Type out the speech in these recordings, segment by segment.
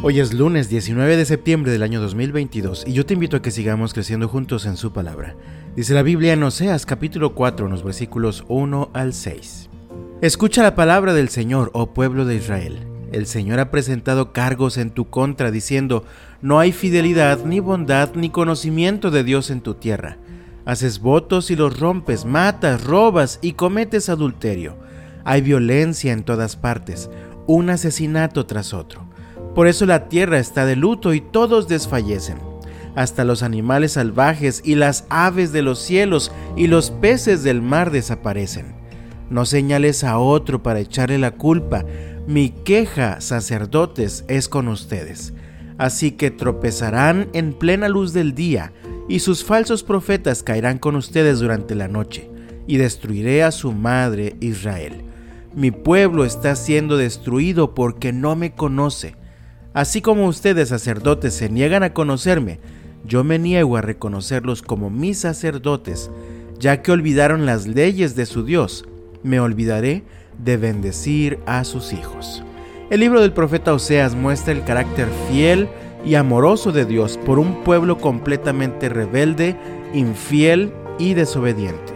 Hoy es lunes 19 de septiembre del año 2022 y yo te invito a que sigamos creciendo juntos en su palabra. Dice la Biblia en Oseas capítulo 4 en los versículos 1 al 6. Escucha la palabra del Señor, oh pueblo de Israel. El Señor ha presentado cargos en tu contra diciendo, no hay fidelidad, ni bondad, ni conocimiento de Dios en tu tierra. Haces votos y los rompes, matas, robas y cometes adulterio. Hay violencia en todas partes, un asesinato tras otro. Por eso la tierra está de luto y todos desfallecen. Hasta los animales salvajes y las aves de los cielos y los peces del mar desaparecen. No señales a otro para echarle la culpa. Mi queja, sacerdotes, es con ustedes. Así que tropezarán en plena luz del día, y sus falsos profetas caerán con ustedes durante la noche, y destruiré a su madre Israel. Mi pueblo está siendo destruido porque no me conoce Así como ustedes sacerdotes se niegan a conocerme, yo me niego a reconocerlos como mis sacerdotes, ya que olvidaron las leyes de su Dios, me olvidaré de bendecir a sus hijos. El libro del profeta Oseas muestra el carácter fiel y amoroso de Dios por un pueblo completamente rebelde, infiel y desobediente.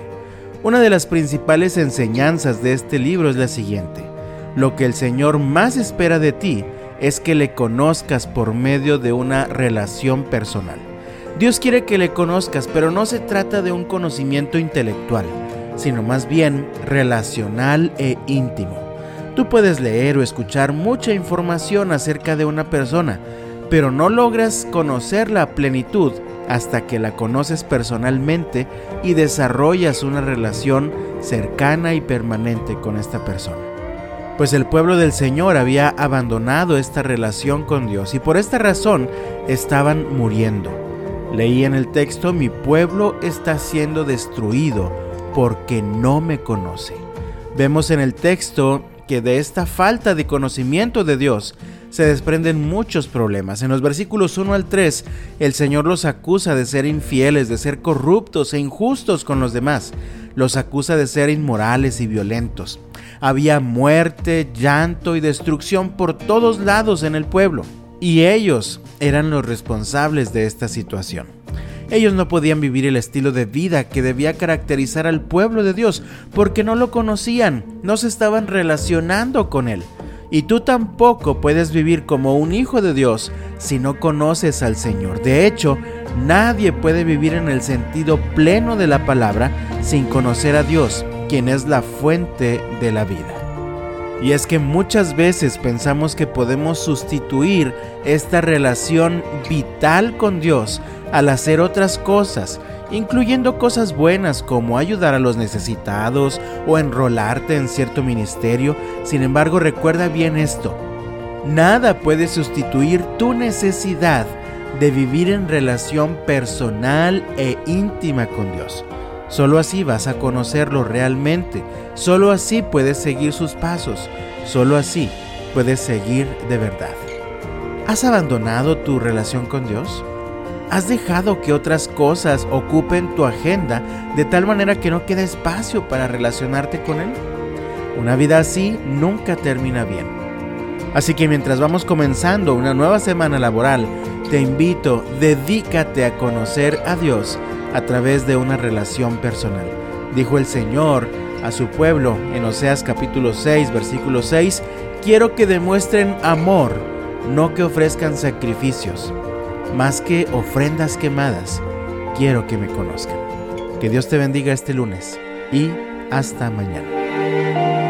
Una de las principales enseñanzas de este libro es la siguiente. Lo que el Señor más espera de ti es que le conozcas por medio de una relación personal. Dios quiere que le conozcas, pero no se trata de un conocimiento intelectual, sino más bien relacional e íntimo. Tú puedes leer o escuchar mucha información acerca de una persona, pero no logras conocerla a plenitud hasta que la conoces personalmente y desarrollas una relación cercana y permanente con esta persona pues el pueblo del Señor había abandonado esta relación con Dios y por esta razón estaban muriendo. Leí en el texto, mi pueblo está siendo destruido porque no me conoce. Vemos en el texto que de esta falta de conocimiento de Dios se desprenden muchos problemas. En los versículos 1 al 3, el Señor los acusa de ser infieles, de ser corruptos e injustos con los demás. Los acusa de ser inmorales y violentos. Había muerte, llanto y destrucción por todos lados en el pueblo. Y ellos eran los responsables de esta situación. Ellos no podían vivir el estilo de vida que debía caracterizar al pueblo de Dios porque no lo conocían, no se estaban relacionando con Él. Y tú tampoco puedes vivir como un hijo de Dios si no conoces al Señor. De hecho, nadie puede vivir en el sentido pleno de la palabra sin conocer a Dios quien es la fuente de la vida. Y es que muchas veces pensamos que podemos sustituir esta relación vital con Dios al hacer otras cosas, incluyendo cosas buenas como ayudar a los necesitados o enrolarte en cierto ministerio. Sin embargo, recuerda bien esto. Nada puede sustituir tu necesidad de vivir en relación personal e íntima con Dios. Solo así vas a conocerlo realmente. Solo así puedes seguir sus pasos. Solo así puedes seguir de verdad. ¿Has abandonado tu relación con Dios? ¿Has dejado que otras cosas ocupen tu agenda de tal manera que no queda espacio para relacionarte con Él? Una vida así nunca termina bien. Así que mientras vamos comenzando una nueva semana laboral, te invito, dedícate a conocer a Dios a través de una relación personal. Dijo el Señor a su pueblo en Oseas capítulo 6, versículo 6, quiero que demuestren amor, no que ofrezcan sacrificios, más que ofrendas quemadas, quiero que me conozcan. Que Dios te bendiga este lunes y hasta mañana.